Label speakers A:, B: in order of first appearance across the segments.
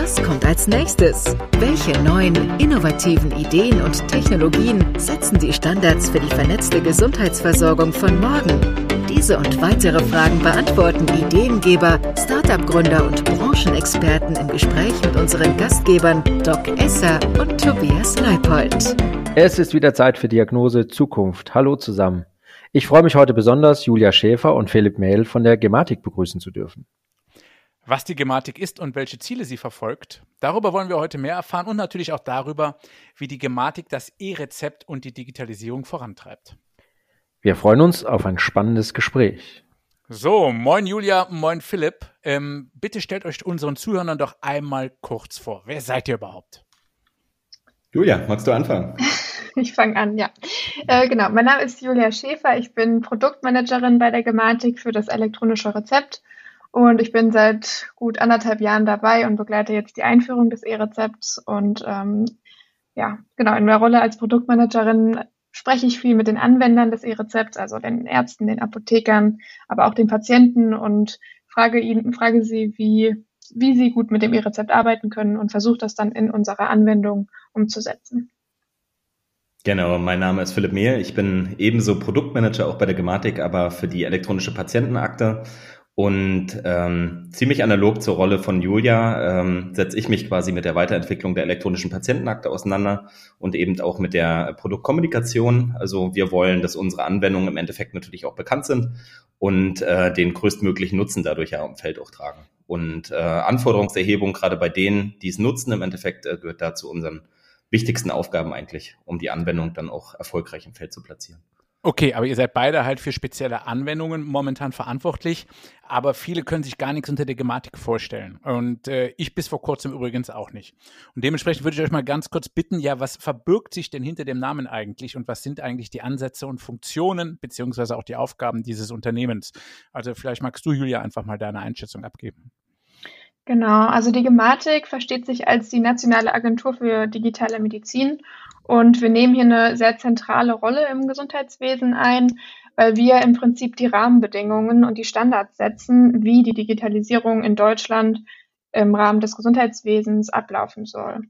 A: Was kommt als nächstes? Welche neuen, innovativen Ideen und Technologien setzen die Standards für die vernetzte Gesundheitsversorgung von morgen? Diese und weitere Fragen beantworten Ideengeber, Startup-Gründer und Branchenexperten im Gespräch mit unseren Gastgebern Doc Esser und Tobias Leipold.
B: Es ist wieder Zeit für Diagnose Zukunft. Hallo zusammen. Ich freue mich heute besonders, Julia Schäfer und Philipp Mehl von der Gematik begrüßen zu dürfen.
C: Was die Gematik ist und welche Ziele sie verfolgt, darüber wollen wir heute mehr erfahren und natürlich auch darüber, wie die Gematik das E-Rezept und die Digitalisierung vorantreibt.
B: Wir freuen uns auf ein spannendes Gespräch.
C: So, moin Julia, moin Philipp. Ähm, bitte stellt euch unseren Zuhörern doch einmal kurz vor. Wer seid ihr überhaupt?
D: Julia, magst du anfangen?
E: Ich fange an, ja. Äh, genau, mein Name ist Julia Schäfer. Ich bin Produktmanagerin bei der Gematik für das elektronische Rezept. Und ich bin seit gut anderthalb Jahren dabei und begleite jetzt die Einführung des E-Rezepts. Und ähm, ja, genau, in der Rolle als Produktmanagerin spreche ich viel mit den Anwendern des E-Rezepts, also den Ärzten, den Apothekern, aber auch den Patienten und frage ihnen, frage sie, wie, wie sie gut mit dem E-Rezept arbeiten können und versuche das dann in unserer Anwendung umzusetzen.
D: Genau, mein Name ist Philipp Mehl. Ich bin ebenso Produktmanager auch bei der Gematik, aber für die elektronische Patientenakte und ähm, ziemlich analog zur Rolle von Julia ähm, setze ich mich quasi mit der Weiterentwicklung der elektronischen Patientenakte auseinander und eben auch mit der Produktkommunikation. Also wir wollen, dass unsere Anwendungen im Endeffekt natürlich auch bekannt sind und äh, den größtmöglichen Nutzen dadurch ja im Feld auch tragen. Und äh, Anforderungserhebung gerade bei denen, die es nutzen, im Endeffekt äh, gehört da zu unseren wichtigsten Aufgaben eigentlich, um die Anwendung dann auch erfolgreich im Feld zu platzieren.
C: Okay, aber ihr seid beide halt für spezielle Anwendungen momentan verantwortlich, aber viele können sich gar nichts unter der Gematik vorstellen. Und äh, ich bis vor kurzem übrigens auch nicht. Und dementsprechend würde ich euch mal ganz kurz bitten, ja, was verbirgt sich denn hinter dem Namen eigentlich und was sind eigentlich die Ansätze und Funktionen beziehungsweise auch die Aufgaben dieses Unternehmens? Also vielleicht magst du, Julia, einfach mal deine Einschätzung abgeben.
E: Genau, also die Gematik versteht sich als die nationale Agentur für digitale Medizin und wir nehmen hier eine sehr zentrale Rolle im Gesundheitswesen ein, weil wir im Prinzip die Rahmenbedingungen und die Standards setzen, wie die Digitalisierung in Deutschland im Rahmen des Gesundheitswesens ablaufen soll.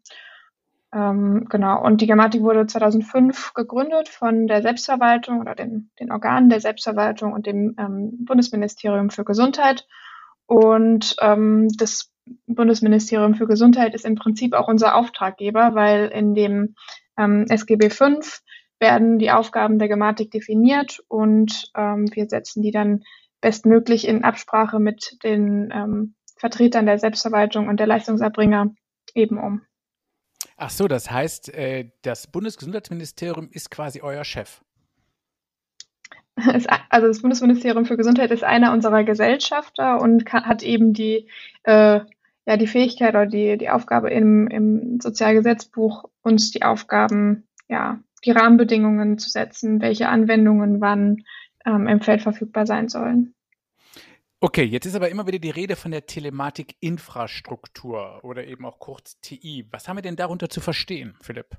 E: Ähm, genau, und die Gematik wurde 2005 gegründet von der Selbstverwaltung oder den, den Organen der Selbstverwaltung und dem ähm, Bundesministerium für Gesundheit. Und ähm, das Bundesministerium für Gesundheit ist im Prinzip auch unser Auftraggeber, weil in dem ähm, SGB V werden die Aufgaben der Gematik definiert und ähm, wir setzen die dann bestmöglich in Absprache mit den ähm, Vertretern der Selbstverwaltung und der Leistungserbringer eben um.
C: Ach so, das heißt, äh, das Bundesgesundheitsministerium ist quasi euer Chef
E: also das Bundesministerium für Gesundheit ist einer unserer Gesellschafter und kann, hat eben die, äh, ja, die Fähigkeit oder die, die Aufgabe im, im Sozialgesetzbuch, uns die Aufgaben, ja, die Rahmenbedingungen zu setzen, welche Anwendungen wann ähm, im Feld verfügbar sein sollen.
C: Okay, jetzt ist aber immer wieder die Rede von der Telematik-Infrastruktur oder eben auch kurz TI. Was haben wir denn darunter zu verstehen, Philipp?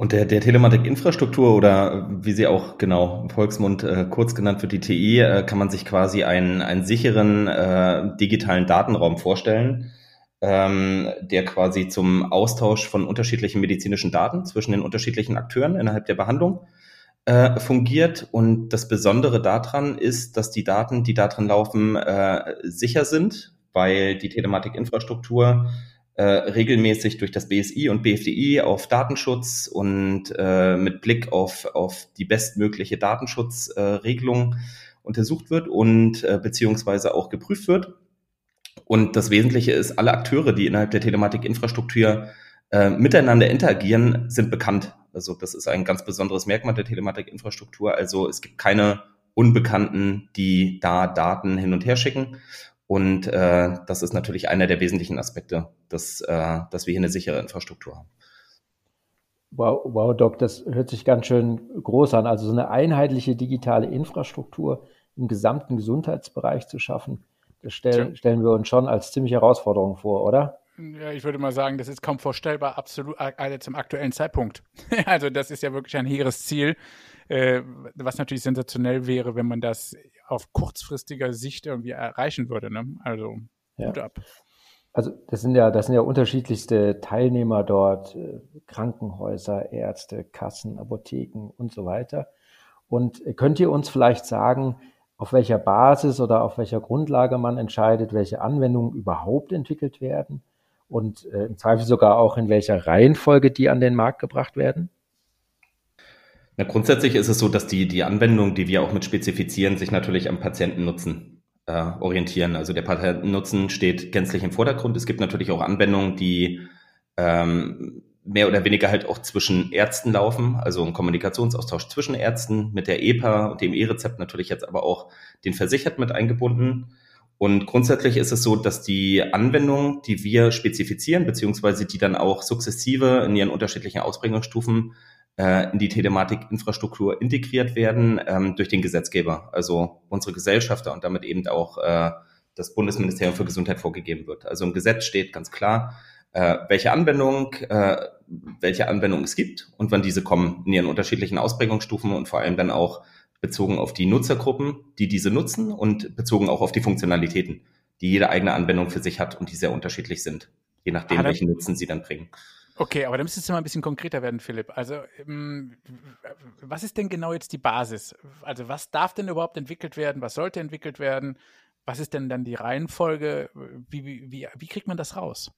D: Und der, der Telematik-Infrastruktur oder wie sie auch genau im Volksmund äh, kurz genannt wird, die TI, äh, kann man sich quasi einen, einen sicheren äh, digitalen Datenraum vorstellen, ähm, der quasi zum Austausch von unterschiedlichen medizinischen Daten zwischen den unterschiedlichen Akteuren innerhalb der Behandlung äh, fungiert. Und das Besondere daran ist, dass die Daten, die darin laufen, äh, sicher sind, weil die Telematik-Infrastruktur äh, regelmäßig durch das BSI und BFDI auf Datenschutz und äh, mit Blick auf, auf die bestmögliche Datenschutzregelung äh, untersucht wird und äh, beziehungsweise auch geprüft wird. Und das Wesentliche ist, alle Akteure, die innerhalb der Telematik-Infrastruktur äh, miteinander interagieren, sind bekannt. Also das ist ein ganz besonderes Merkmal der Telematik-Infrastruktur. Also es gibt keine Unbekannten, die da Daten hin und her schicken. Und äh, das ist natürlich einer der wesentlichen Aspekte, dass, äh, dass wir hier eine sichere Infrastruktur haben.
B: Wow, wow, Doc, das hört sich ganz schön groß an. Also so eine einheitliche digitale Infrastruktur im gesamten Gesundheitsbereich zu schaffen. Das stell, stellen wir uns schon als ziemliche Herausforderung vor, oder?
C: Ja, ich würde mal sagen, das ist kaum vorstellbar, absolut also zum aktuellen Zeitpunkt. also das ist ja wirklich ein hehres Ziel, äh, was natürlich sensationell wäre, wenn man das auf kurzfristiger Sicht irgendwie erreichen würde. Ne? Also ja. gut ab.
B: Also das sind ja, das sind ja unterschiedlichste Teilnehmer dort, äh, Krankenhäuser, Ärzte, Kassen, Apotheken und so weiter. Und könnt ihr uns vielleicht sagen, auf welcher Basis oder auf welcher Grundlage man entscheidet, welche Anwendungen überhaupt entwickelt werden und äh, im Zweifel sogar auch in welcher Reihenfolge die an den Markt gebracht werden?
D: Na, grundsätzlich ist es so, dass die, die Anwendungen, die wir auch mit spezifizieren, sich natürlich am Patientennutzen äh, orientieren. Also der Patientennutzen steht gänzlich im Vordergrund. Es gibt natürlich auch Anwendungen, die ähm, mehr oder weniger halt auch zwischen Ärzten laufen, also ein Kommunikationsaustausch zwischen Ärzten mit der EPA und dem E-Rezept natürlich jetzt aber auch den Versicherten mit eingebunden. Und grundsätzlich ist es so, dass die Anwendungen, die wir spezifizieren, beziehungsweise die dann auch sukzessive in ihren unterschiedlichen Ausprägungsstufen in die Telematikinfrastruktur integriert werden ähm, durch den Gesetzgeber, also unsere Gesellschafter und damit eben auch äh, das Bundesministerium für Gesundheit vorgegeben wird. Also im Gesetz steht ganz klar, äh, welche Anwendung, äh, welche Anwendung es gibt und wann diese kommen in ihren unterschiedlichen Ausprägungsstufen und vor allem dann auch bezogen auf die Nutzergruppen, die diese nutzen und bezogen auch auf die Funktionalitäten, die jede eigene Anwendung für sich hat und die sehr unterschiedlich sind, je nachdem, welchen Nutzen sie dann bringen.
C: Okay, aber da müsstest du mal ein bisschen konkreter werden, Philipp. Also, ähm, was ist denn genau jetzt die Basis? Also, was darf denn überhaupt entwickelt werden? Was sollte entwickelt werden? Was ist denn dann die Reihenfolge? Wie, wie, wie, wie kriegt man das raus?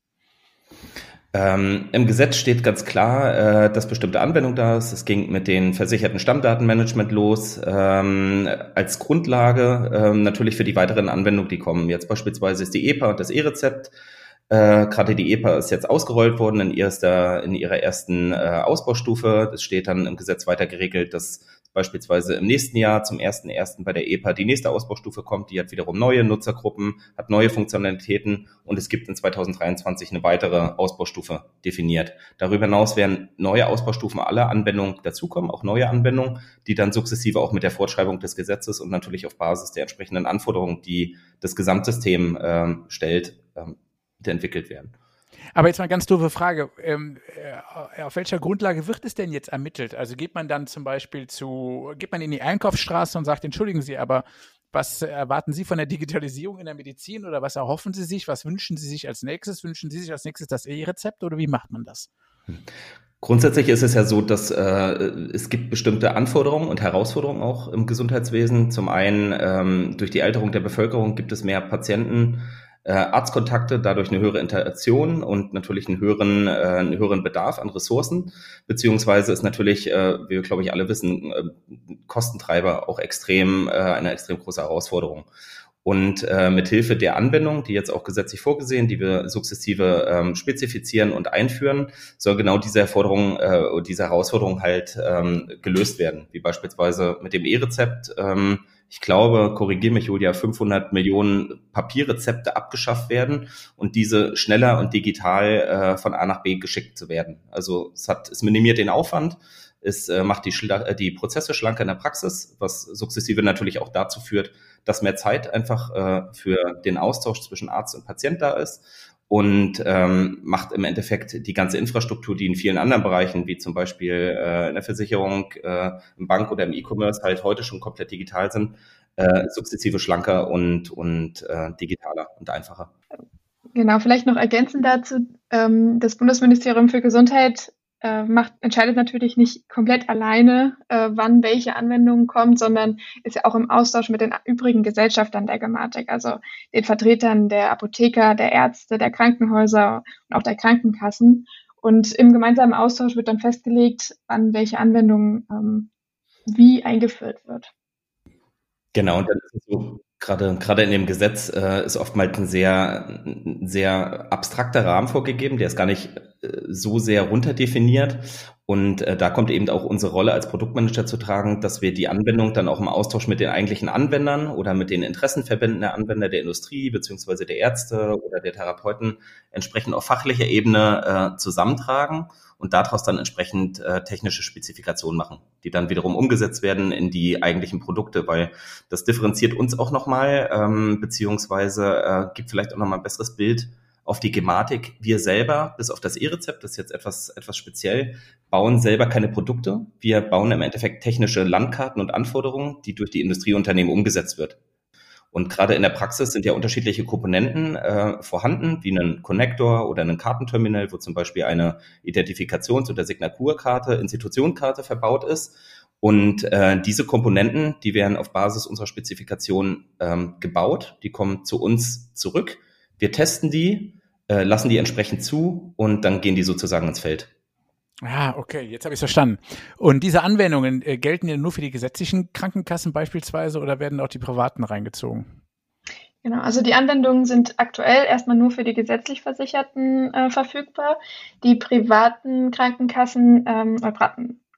D: Ähm, Im Gesetz steht ganz klar, äh, dass bestimmte Anwendung da ist. Es ging mit den versicherten Stammdatenmanagement los, ähm, als Grundlage ähm, natürlich für die weiteren Anwendungen, die kommen. Jetzt beispielsweise ist die EPA und das E-Rezept. Äh, Gerade die EPA ist jetzt ausgerollt worden in, erster, in ihrer ersten äh, Ausbaustufe. Das steht dann im Gesetz weiter geregelt, dass beispielsweise im nächsten Jahr zum 1.1. bei der EPA die nächste Ausbaustufe kommt, die hat wiederum neue Nutzergruppen, hat neue Funktionalitäten und es gibt in 2023 eine weitere Ausbaustufe definiert. Darüber hinaus werden neue Ausbaustufen aller Anwendungen dazukommen, auch neue Anwendungen, die dann sukzessive auch mit der Fortschreibung des Gesetzes und natürlich auf Basis der entsprechenden Anforderungen, die das Gesamtsystem äh, stellt, äh, entwickelt werden.
C: Aber jetzt mal ganz doofe Frage. Ähm, äh, auf welcher Grundlage wird es denn jetzt ermittelt? Also geht man dann zum Beispiel zu, geht man in die Einkaufsstraße und sagt, entschuldigen Sie, aber was erwarten Sie von der Digitalisierung in der Medizin oder was erhoffen Sie sich? Was wünschen Sie sich als nächstes? Wünschen Sie sich als nächstes das E-Rezept oder wie macht man das?
D: Grundsätzlich ist es ja so, dass äh, es gibt bestimmte Anforderungen und Herausforderungen auch im Gesundheitswesen. Zum einen ähm, durch die Alterung der Bevölkerung gibt es mehr Patienten, äh, Arztkontakte, dadurch eine höhere Interaktion und natürlich einen höheren, äh, einen höheren Bedarf an Ressourcen, beziehungsweise ist natürlich, äh, wie wir glaube ich alle wissen, äh, Kostentreiber auch extrem, äh, eine extrem große Herausforderung. Und äh, mit Hilfe der Anwendung, die jetzt auch gesetzlich vorgesehen, die wir sukzessive ähm, spezifizieren und einführen, soll genau diese Erforderung, äh, diese Herausforderung halt ähm, gelöst werden. Wie beispielsweise mit dem E-Rezept ähm, ich glaube, korrigiere mich Julia, 500 Millionen Papierrezepte abgeschafft werden und diese schneller und digital äh, von A nach B geschickt zu werden. Also es hat, es minimiert den Aufwand, es äh, macht die, äh, die Prozesse schlanker in der Praxis, was sukzessive natürlich auch dazu führt, dass mehr Zeit einfach äh, für den Austausch zwischen Arzt und Patient da ist und ähm, macht im Endeffekt die ganze Infrastruktur, die in vielen anderen Bereichen, wie zum Beispiel äh, in der Versicherung, äh, im Bank oder im E-Commerce halt heute schon komplett digital sind, äh, sukzessive schlanker und, und äh, digitaler und einfacher.
E: Genau, vielleicht noch ergänzend dazu, ähm, das Bundesministerium für Gesundheit äh, macht, entscheidet natürlich nicht komplett alleine, äh, wann welche Anwendung kommt, sondern ist ja auch im Austausch mit den übrigen Gesellschaftern der Gematik, also den Vertretern der Apotheker, der Ärzte, der Krankenhäuser und auch der Krankenkassen. Und im gemeinsamen Austausch wird dann festgelegt, wann welche Anwendung ähm, wie eingeführt wird.
D: Genau, und dann ist es so, Gerade, gerade in dem Gesetz äh, ist oftmals ein sehr, ein sehr abstrakter Rahmen vorgegeben, der ist gar nicht äh, so sehr runterdefiniert. Und äh, da kommt eben auch unsere Rolle als Produktmanager zu tragen, dass wir die Anwendung dann auch im Austausch mit den eigentlichen Anwendern oder mit den Interessenverbänden der Anwender der Industrie beziehungsweise der Ärzte oder der Therapeuten entsprechend auf fachlicher Ebene äh, zusammentragen und daraus dann entsprechend äh, technische Spezifikationen machen, die dann wiederum umgesetzt werden in die eigentlichen Produkte, weil das differenziert uns auch nochmal, ähm, beziehungsweise äh, gibt vielleicht auch nochmal ein besseres Bild auf die Gematik. Wir selber, bis auf das E-Rezept, das ist jetzt etwas, etwas speziell, bauen selber keine Produkte. Wir bauen im Endeffekt technische Landkarten und Anforderungen, die durch die Industrieunternehmen umgesetzt wird. Und gerade in der Praxis sind ja unterschiedliche Komponenten äh, vorhanden, wie einen Connector oder einen Kartenterminal, wo zum Beispiel eine Identifikations- oder Signaturkarte, Institutionkarte verbaut ist. Und äh, diese Komponenten, die werden auf Basis unserer Spezifikation ähm, gebaut, die kommen zu uns zurück wir testen die, äh, lassen die entsprechend zu und dann gehen die sozusagen ins Feld.
C: Ah, okay, jetzt habe ich es verstanden. Und diese Anwendungen äh, gelten ja nur für die gesetzlichen Krankenkassen beispielsweise oder werden auch die privaten reingezogen?
E: Genau, also die Anwendungen sind aktuell erstmal nur für die gesetzlich Versicherten äh, verfügbar. Die privaten Krankenkassen ähm,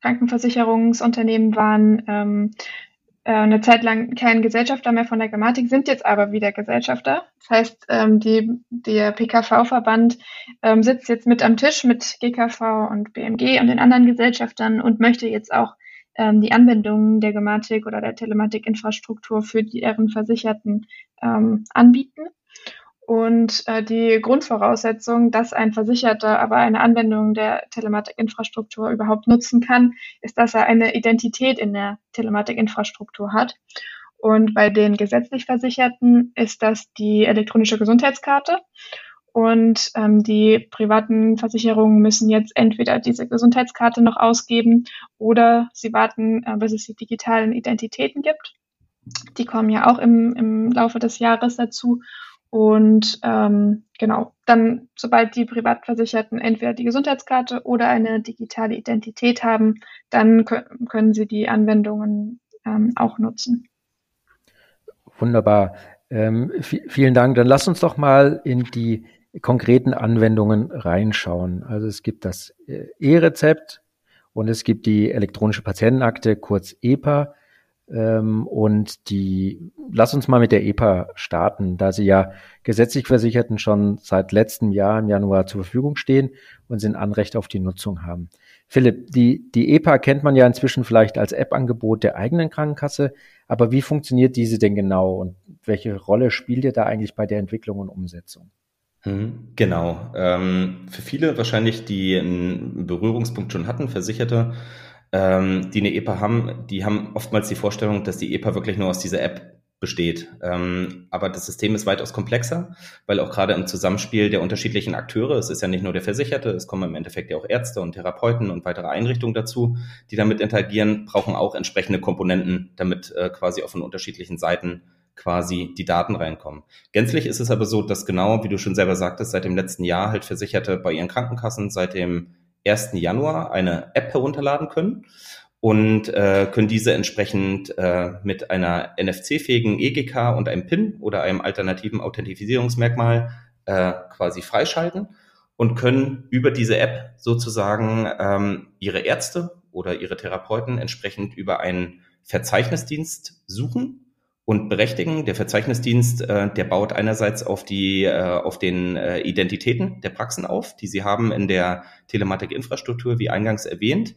E: Krankenversicherungsunternehmen waren ähm, äh, eine Zeit lang kein Gesellschafter mehr von der Grammatik, sind jetzt aber wieder Gesellschafter. Das heißt, ähm, die, der PKV-Verband ähm, sitzt jetzt mit am Tisch mit GKV und BMG und den anderen Gesellschaftern und möchte jetzt auch ähm, die Anwendungen der Grammatik oder der Telematikinfrastruktur für deren Versicherten ähm, anbieten. Und äh, die Grundvoraussetzung, dass ein Versicherter aber eine Anwendung der Telematikinfrastruktur überhaupt nutzen kann, ist, dass er eine Identität in der Telematikinfrastruktur hat. Und bei den gesetzlich Versicherten ist das die elektronische Gesundheitskarte. Und ähm, die privaten Versicherungen müssen jetzt entweder diese Gesundheitskarte noch ausgeben oder sie warten, äh, bis es die digitalen Identitäten gibt. Die kommen ja auch im, im Laufe des Jahres dazu. Und ähm, genau, dann, sobald die Privatversicherten entweder die Gesundheitskarte oder eine digitale Identität haben, dann können sie die Anwendungen ähm, auch nutzen.
B: Wunderbar. Ähm, vielen Dank. Dann lass uns doch mal in die konkreten Anwendungen reinschauen. Also es gibt das äh, E-Rezept und es gibt die elektronische Patientenakte, kurz EPA. Ähm, und die, lass uns mal mit der EPA starten, da sie ja gesetzlich Versicherten schon seit letztem Jahr im Januar zur Verfügung stehen und sie ein Anrecht auf die Nutzung haben. Philipp, die, die EPA kennt man ja inzwischen vielleicht als App-Angebot der eigenen Krankenkasse, aber wie funktioniert diese denn genau und welche Rolle spielt ihr da eigentlich bei der Entwicklung und Umsetzung?
D: Hm, genau. Ähm, für viele wahrscheinlich, die einen Berührungspunkt schon hatten, Versicherte, ähm, die eine EPA haben, die haben oftmals die Vorstellung, dass die EPA wirklich nur aus dieser App besteht. Ähm, aber das System ist weitaus komplexer, weil auch gerade im Zusammenspiel der unterschiedlichen Akteure, es ist ja nicht nur der Versicherte, es kommen im Endeffekt ja auch Ärzte und Therapeuten und weitere Einrichtungen dazu, die damit interagieren, brauchen auch entsprechende Komponenten, damit äh, quasi auf von unterschiedlichen Seiten quasi die Daten reinkommen. Gänzlich ist es aber so, dass genau, wie du schon selber sagtest, seit dem letzten Jahr halt Versicherte bei ihren Krankenkassen seit dem 1. Januar eine App herunterladen können und äh, können diese entsprechend äh, mit einer NFC-fähigen EGK und einem PIN oder einem alternativen Authentifizierungsmerkmal äh, quasi freischalten und können über diese App sozusagen ähm, ihre Ärzte oder ihre Therapeuten entsprechend über einen Verzeichnisdienst suchen und berechtigen. Der Verzeichnisdienst, äh, der baut einerseits auf die äh, auf den äh, Identitäten der Praxen auf, die sie haben in der Telematikinfrastruktur, wie eingangs erwähnt.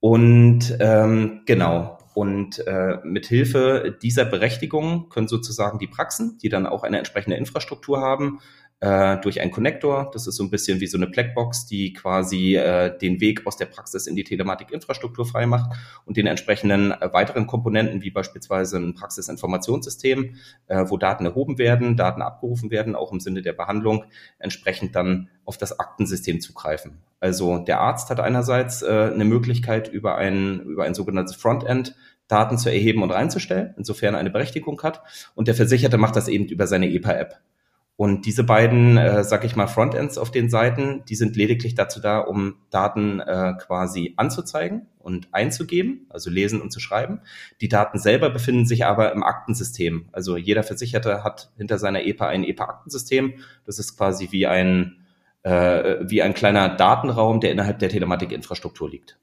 D: Und ähm, genau. Und äh, mit Hilfe dieser Berechtigung können sozusagen die Praxen, die dann auch eine entsprechende Infrastruktur haben, äh, durch einen Connector. Das ist so ein bisschen wie so eine Blackbox, die quasi äh, den Weg aus der Praxis in die Telematikinfrastruktur freimacht und den entsprechenden äh, weiteren Komponenten, wie beispielsweise ein Praxisinformationssystem, äh, wo Daten erhoben werden, Daten abgerufen werden, auch im Sinne der Behandlung, entsprechend dann auf das Aktensystem zugreifen. Also der Arzt hat einerseits äh, eine Möglichkeit, über ein, über ein sogenanntes Frontend Daten zu erheben und reinzustellen, insofern eine Berechtigung hat. Und der Versicherte macht das eben über seine EPA-App. Und diese beiden, äh, sag ich mal, Frontends auf den Seiten, die sind lediglich dazu da, um Daten äh, quasi anzuzeigen und einzugeben, also lesen und zu schreiben. Die Daten selber befinden sich aber im Aktensystem. Also jeder Versicherte hat hinter seiner EPA ein EPA-Aktensystem. Das ist quasi wie ein äh, wie ein kleiner Datenraum, der innerhalb der Telematikinfrastruktur liegt.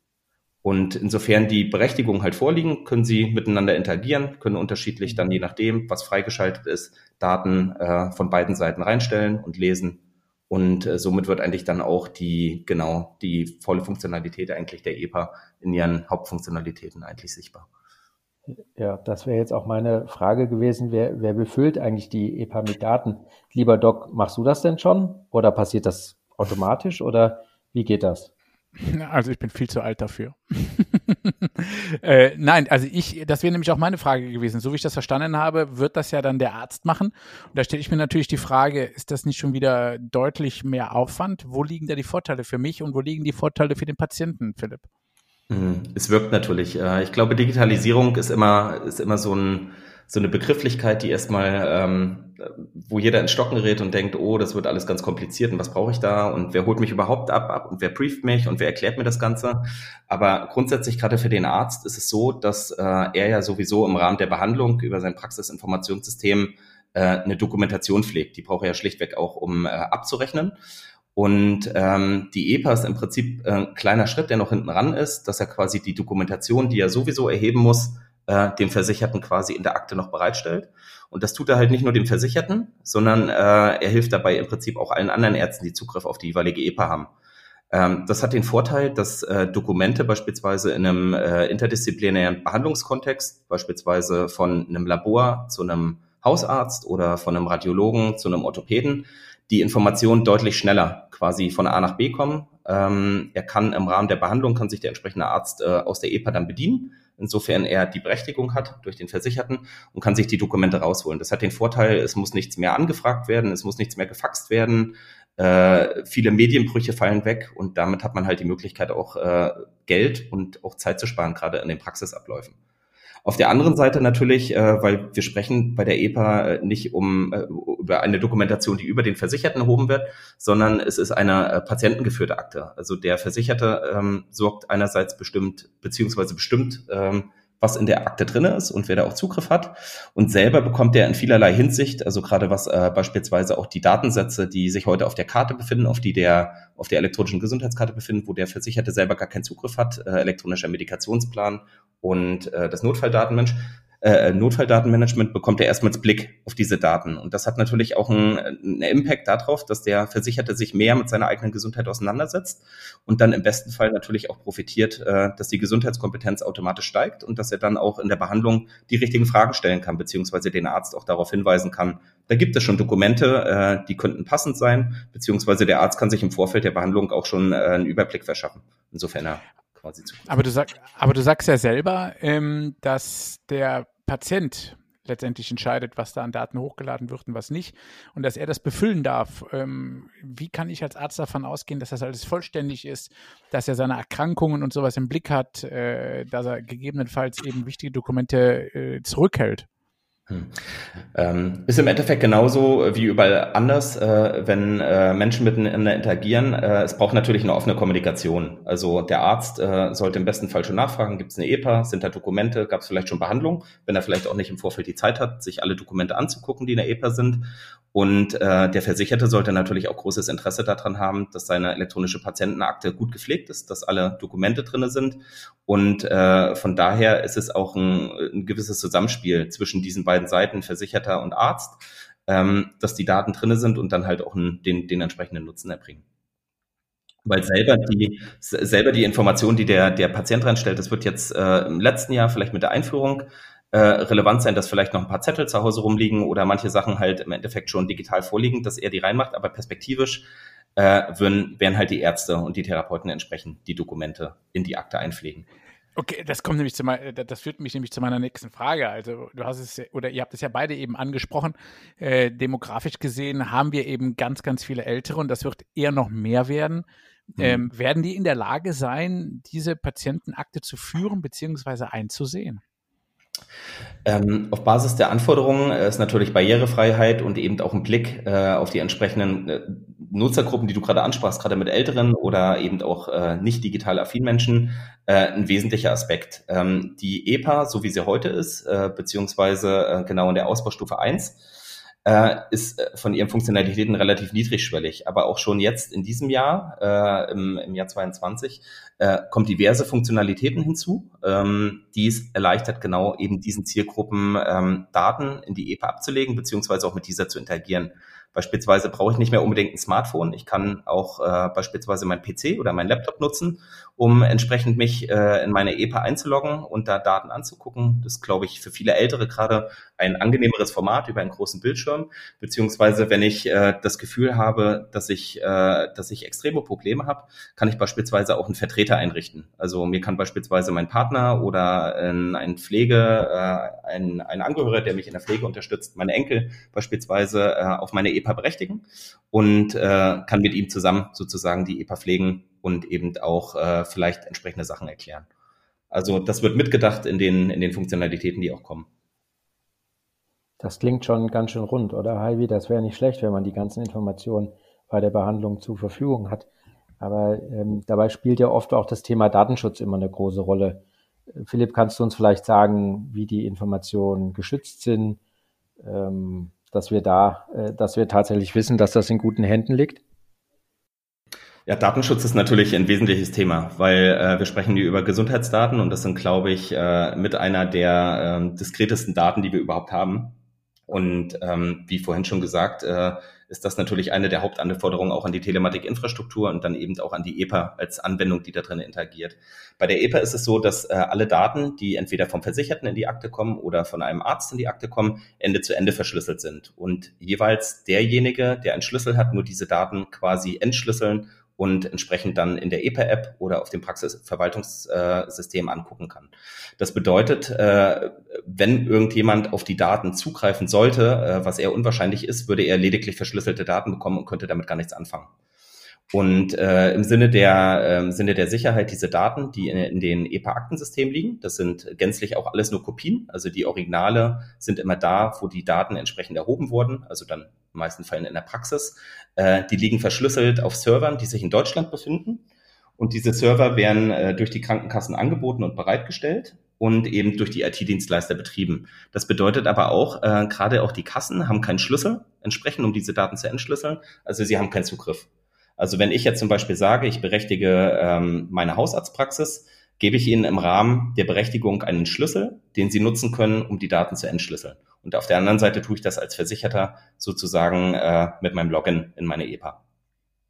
D: Und insofern die Berechtigungen halt vorliegen, können sie miteinander interagieren, können unterschiedlich dann je nachdem, was freigeschaltet ist, Daten äh, von beiden Seiten reinstellen und lesen. Und äh, somit wird eigentlich dann auch die, genau, die volle Funktionalität eigentlich der EPA in ihren Hauptfunktionalitäten eigentlich sichtbar.
B: Ja, das wäre jetzt auch meine Frage gewesen. Wer, wer befüllt eigentlich die EPA mit Daten? Lieber Doc, machst du das denn schon? Oder passiert das automatisch? Oder wie geht das?
C: Also ich bin viel zu alt dafür. äh, nein, also ich, das wäre nämlich auch meine Frage gewesen. So wie ich das verstanden habe, wird das ja dann der Arzt machen. Und da stelle ich mir natürlich die Frage, ist das nicht schon wieder deutlich mehr Aufwand? Wo liegen da die Vorteile für mich und wo liegen die Vorteile für den Patienten, Philipp?
D: Mhm. Es wirkt natürlich. Äh, ich glaube, Digitalisierung ist immer, ist immer so, ein, so eine Begrifflichkeit, die erstmal, ähm, wo jeder ins Stocken gerät und denkt, oh, das wird alles ganz kompliziert und was brauche ich da und wer holt mich überhaupt ab, ab und wer brieft mich und wer erklärt mir das Ganze. Aber grundsätzlich gerade für den Arzt ist es so, dass äh, er ja sowieso im Rahmen der Behandlung über sein Praxisinformationssystem äh, eine Dokumentation pflegt. Die braucht er ja schlichtweg auch, um äh, abzurechnen. Und ähm, die EPA ist im Prinzip äh, ein kleiner Schritt, der noch hinten ran ist, dass er quasi die Dokumentation, die er sowieso erheben muss, äh, dem Versicherten quasi in der Akte noch bereitstellt. Und das tut er halt nicht nur dem Versicherten, sondern äh, er hilft dabei im Prinzip auch allen anderen Ärzten, die Zugriff auf die jeweilige EPA haben. Ähm, das hat den Vorteil, dass äh, Dokumente beispielsweise in einem äh, interdisziplinären Behandlungskontext, beispielsweise von einem Labor zu einem Hausarzt oder von einem Radiologen zu einem Orthopäden, die Informationen deutlich schneller quasi von A nach B kommen. Ähm, er kann im Rahmen der Behandlung, kann sich der entsprechende Arzt äh, aus der EPA dann bedienen, insofern er die Berechtigung hat durch den Versicherten und kann sich die Dokumente rausholen. Das hat den Vorteil, es muss nichts mehr angefragt werden, es muss nichts mehr gefaxt werden, äh, viele Medienbrüche fallen weg und damit hat man halt die Möglichkeit auch äh, Geld und auch Zeit zu sparen, gerade in den Praxisabläufen. Auf der anderen Seite natürlich, äh, weil wir sprechen bei der EPA äh, nicht um äh, über eine Dokumentation, die über den Versicherten erhoben wird, sondern es ist eine äh, patientengeführte Akte. Also der Versicherte ähm, sorgt einerseits bestimmt beziehungsweise bestimmt ähm, was in der Akte drin ist und wer da auch Zugriff hat. Und selber bekommt er in vielerlei Hinsicht, also gerade was äh, beispielsweise auch die Datensätze, die sich heute auf der Karte befinden, auf die der auf der elektronischen Gesundheitskarte befinden, wo der Versicherte selber gar keinen Zugriff hat, äh, elektronischer Medikationsplan und äh, das Notfalldatenmensch, äh, Notfalldatenmanagement bekommt er erstmals Blick auf diese Daten. Und das hat natürlich auch einen, einen Impact darauf, dass der Versicherte sich mehr mit seiner eigenen Gesundheit auseinandersetzt und dann im besten Fall natürlich auch profitiert, äh, dass die Gesundheitskompetenz automatisch steigt und dass er dann auch in der Behandlung die richtigen Fragen stellen kann, beziehungsweise den Arzt auch darauf hinweisen kann. Da gibt es schon Dokumente, äh, die könnten passend sein, beziehungsweise der Arzt kann sich im Vorfeld der Behandlung auch schon äh, einen Überblick verschaffen. Insofern er.
C: Aber du, sag, aber du sagst ja selber, ähm, dass der Patient letztendlich entscheidet, was da an Daten hochgeladen wird und was nicht und dass er das befüllen darf. Ähm, wie kann ich als Arzt davon ausgehen, dass das alles vollständig ist, dass er seine Erkrankungen und sowas im Blick hat, äh, dass er gegebenenfalls eben wichtige Dokumente äh, zurückhält?
D: Hm. Ähm, ist im Endeffekt genauso wie überall anders, äh, wenn äh, Menschen miteinander interagieren. Äh, es braucht natürlich eine offene Kommunikation. Also der Arzt äh, sollte im besten Fall schon nachfragen, gibt es eine EPA, sind da Dokumente, gab es vielleicht schon Behandlung, wenn er vielleicht auch nicht im Vorfeld die Zeit hat, sich alle Dokumente anzugucken, die in der EPA sind. Und äh, der Versicherte sollte natürlich auch großes Interesse daran haben, dass seine elektronische Patientenakte gut gepflegt ist, dass alle Dokumente drinne sind. Und äh, von daher ist es auch ein, ein gewisses Zusammenspiel zwischen diesen beiden Seiten, Versicherter und Arzt, ähm, dass die Daten drinne sind und dann halt auch einen, den, den entsprechenden Nutzen erbringen. Weil selber die, selber die Information, die der, der Patient reinstellt, das wird jetzt äh, im letzten Jahr vielleicht mit der Einführung äh, relevant sein, dass vielleicht noch ein paar Zettel zu Hause rumliegen oder manche Sachen halt im Endeffekt schon digital vorliegen, dass er die reinmacht, aber perspektivisch äh, würden, werden halt die Ärzte und die Therapeuten entsprechend die Dokumente in die Akte einpflegen.
C: Okay, das kommt nämlich zu meiner, das führt mich nämlich zu meiner nächsten Frage. Also du hast es oder ihr habt es ja beide eben angesprochen. Äh, demografisch gesehen haben wir eben ganz, ganz viele Ältere und das wird eher noch mehr werden. Mhm. Ähm, werden die in der Lage sein, diese Patientenakte zu führen bzw. einzusehen?
D: Ähm, auf Basis der Anforderungen äh, ist natürlich Barrierefreiheit und eben auch ein Blick äh, auf die entsprechenden äh, Nutzergruppen, die du gerade ansprachst, gerade mit Älteren oder eben auch äh, nicht digital affin Menschen, äh, ein wesentlicher Aspekt. Ähm, die EPA, so wie sie heute ist, äh, beziehungsweise genau in der Ausbaustufe 1, äh, ist äh, von ihren Funktionalitäten relativ niedrigschwellig. Aber auch schon jetzt in diesem Jahr, äh, im, im Jahr 22, äh, kommt diverse Funktionalitäten hinzu, ähm, die es erleichtert, genau eben diesen Zielgruppen ähm, Daten in die EPA abzulegen, beziehungsweise auch mit dieser zu interagieren. Beispielsweise brauche ich nicht mehr unbedingt ein Smartphone. Ich kann auch äh, beispielsweise mein PC oder mein Laptop nutzen, um entsprechend mich äh, in meine EPA einzuloggen und da Daten anzugucken. Das ist, glaube ich, für viele Ältere gerade ein angenehmeres Format über einen großen Bildschirm. Beziehungsweise, wenn ich äh, das Gefühl habe, dass ich, äh, dass ich extreme Probleme habe, kann ich beispielsweise auch einen Vertreter einrichten. Also mir kann beispielsweise mein Partner oder ein, ein Pflege, äh, ein, ein Angehöriger, der mich in der Pflege unterstützt, meine Enkel beispielsweise äh, auf meine EPA berechtigen und äh, kann mit ihm zusammen sozusagen die EPA pflegen und eben auch äh, vielleicht entsprechende Sachen erklären. Also das wird mitgedacht in den, in den Funktionalitäten, die auch kommen.
B: Das klingt schon ganz schön rund, oder Heidi? Das wäre nicht schlecht, wenn man die ganzen Informationen bei der Behandlung zur Verfügung hat. Aber ähm, dabei spielt ja oft auch das Thema Datenschutz immer eine große Rolle. Philipp, kannst du uns vielleicht sagen, wie die Informationen geschützt sind, ähm, dass wir da, äh, dass wir tatsächlich wissen, dass das in guten Händen liegt?
D: Ja, Datenschutz ist natürlich ein wesentliches Thema, weil äh, wir sprechen hier über Gesundheitsdaten und das sind, glaube ich, äh, mit einer der äh, diskretesten Daten, die wir überhaupt haben. Und ähm, wie vorhin schon gesagt, äh, ist das natürlich eine der Hauptanforderungen auch an die Telematikinfrastruktur und dann eben auch an die EPA als Anwendung, die da drin interagiert. Bei der EPA ist es so, dass äh, alle Daten, die entweder vom Versicherten in die Akte kommen oder von einem Arzt in die Akte kommen, Ende zu Ende verschlüsselt sind und jeweils derjenige, der einen Schlüssel hat, nur diese Daten quasi entschlüsseln und entsprechend dann in der EPA-App oder auf dem Praxisverwaltungssystem angucken kann. Das bedeutet, äh, wenn irgendjemand auf die Daten zugreifen sollte, äh, was eher unwahrscheinlich ist, würde er lediglich verschlüsselte Daten bekommen und könnte damit gar nichts anfangen. Und äh, im Sinne der, äh, Sinne der Sicherheit diese Daten, die in, in den EPA-Aktensystemen liegen, das sind gänzlich auch alles nur Kopien. Also die Originale sind immer da, wo die Daten entsprechend erhoben wurden, also dann in meisten Fällen in der Praxis. Äh, die liegen verschlüsselt auf Servern, die sich in Deutschland befinden. Und diese Server werden äh, durch die Krankenkassen angeboten und bereitgestellt und eben durch die IT-Dienstleister betrieben. Das bedeutet aber auch, äh, gerade auch die Kassen haben keinen Schlüssel entsprechend, um diese Daten zu entschlüsseln. Also sie haben keinen Zugriff. Also wenn ich jetzt zum Beispiel sage, ich berechtige ähm, meine Hausarztpraxis, gebe ich Ihnen im Rahmen der Berechtigung einen Schlüssel, den Sie nutzen können, um die Daten zu entschlüsseln. Und auf der anderen Seite tue ich das als Versicherter sozusagen äh, mit meinem Login in meine EPA.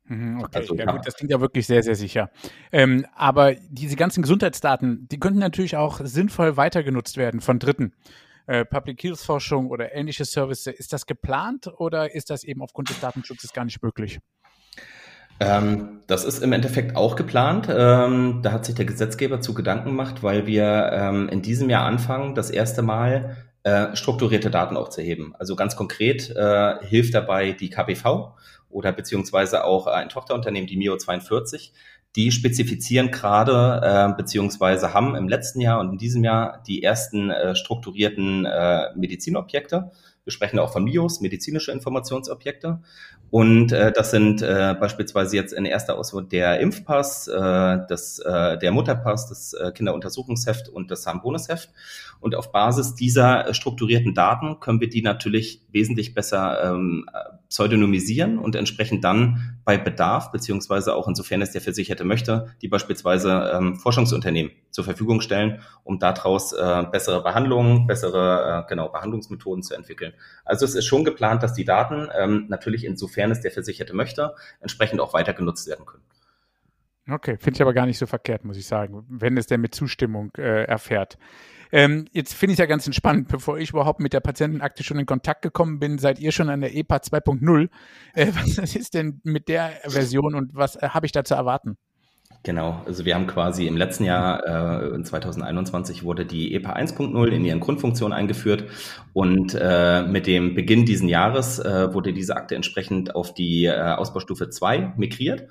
C: Mhm, okay, also, ja gut, das klingt ja wirklich sehr, sehr sicher. Ähm, aber diese ganzen Gesundheitsdaten, die könnten natürlich auch sinnvoll weitergenutzt werden von Dritten. Äh, Public Health Forschung oder ähnliche Services. Ist das geplant oder ist das eben aufgrund des Datenschutzes gar nicht möglich?
D: Ähm, das ist im Endeffekt auch geplant. Ähm, da hat sich der Gesetzgeber zu Gedanken gemacht, weil wir ähm, in diesem Jahr anfangen, das erste Mal äh, strukturierte Daten auch zu heben. Also ganz konkret äh, hilft dabei die KBV oder beziehungsweise auch ein Tochterunternehmen, die Mio 42. Die spezifizieren gerade äh, beziehungsweise haben im letzten Jahr und in diesem Jahr die ersten äh, strukturierten äh, Medizinobjekte wir sprechen auch von MIOS, medizinische Informationsobjekte. Und äh, das sind äh, beispielsweise jetzt in erster Auswahl der Impfpass, äh, das, äh, der Mutterpass, das äh, Kinderuntersuchungsheft und das Samenbonusheft. Und auf Basis dieser strukturierten Daten können wir die natürlich wesentlich besser ähm, pseudonymisieren und entsprechend dann bei Bedarf, beziehungsweise auch insofern es der Versicherte möchte, die beispielsweise ähm, Forschungsunternehmen zur Verfügung stellen, um daraus äh, bessere Behandlungen, bessere äh, genau Behandlungsmethoden zu entwickeln. Also es ist schon geplant, dass die Daten ähm, natürlich insofern es der Versicherte möchte, entsprechend auch weiter genutzt werden können.
C: Okay, finde ich aber gar nicht so verkehrt, muss ich sagen, wenn es denn mit Zustimmung äh, erfährt. Ähm, jetzt finde ich ja ganz entspannt, bevor ich überhaupt mit der Patientenakte schon in Kontakt gekommen bin, seid ihr schon an der EPA 2.0. Äh, was ist denn mit der Version und was äh, habe ich da zu erwarten?
D: Genau, also wir haben quasi im letzten Jahr, äh, 2021, wurde die EPA 1.0 in ihren Grundfunktionen eingeführt und äh, mit dem Beginn diesen Jahres äh, wurde diese Akte entsprechend auf die äh, Ausbaustufe 2 migriert.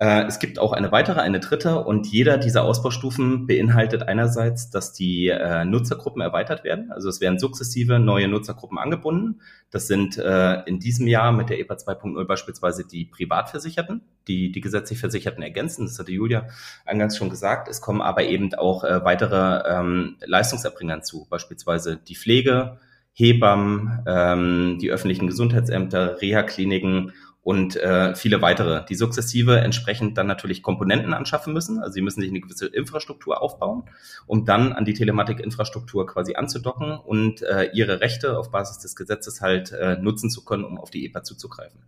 D: Äh, es gibt auch eine weitere, eine dritte und jeder dieser Ausbaustufen beinhaltet einerseits, dass die äh, Nutzergruppen erweitert werden. Also es werden sukzessive neue Nutzergruppen angebunden. Das sind äh, in diesem Jahr mit der EPA 2.0 beispielsweise die Privatversicherten, die die gesetzlich Versicherten ergänzen. Das hatte Julia eingangs schon gesagt. Es kommen aber eben auch weitere ähm, Leistungserbringer zu, beispielsweise die Pflege, Hebammen, ähm, die öffentlichen Gesundheitsämter, Reha-Kliniken und äh, viele weitere, die sukzessive entsprechend dann natürlich Komponenten anschaffen müssen. Also sie müssen sich eine gewisse Infrastruktur aufbauen, um dann an die Telematik-Infrastruktur quasi anzudocken und äh, ihre Rechte auf Basis des Gesetzes halt äh, nutzen zu können, um auf die EPA zuzugreifen.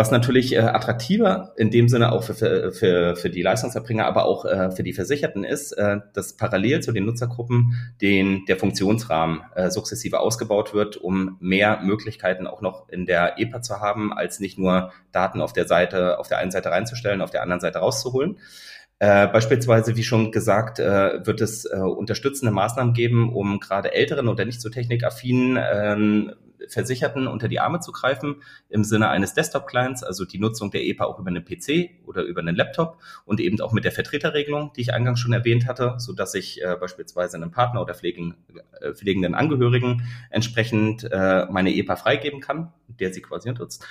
D: Was natürlich äh, attraktiver in dem Sinne auch für, für, für die Leistungserbringer, aber auch äh, für die Versicherten ist, äh, dass parallel zu den Nutzergruppen den, der Funktionsrahmen äh, sukzessive ausgebaut wird, um mehr Möglichkeiten auch noch in der EPA zu haben, als nicht nur Daten auf der Seite, auf der einen Seite reinzustellen, auf der anderen Seite rauszuholen. Äh, beispielsweise, wie schon gesagt, äh, wird es äh, unterstützende Maßnahmen geben, um gerade älteren oder nicht so technikaffinen ähm, Versicherten unter die Arme zu greifen im Sinne eines Desktop-Clients, also die Nutzung der EPA auch über einen PC oder über einen Laptop und eben auch mit der Vertreterregelung, die ich eingangs schon erwähnt hatte, so dass ich äh, beispielsweise einem Partner oder pflegen, äh, pflegenden Angehörigen entsprechend äh, meine EPA freigeben kann, der sie quasi nutzt.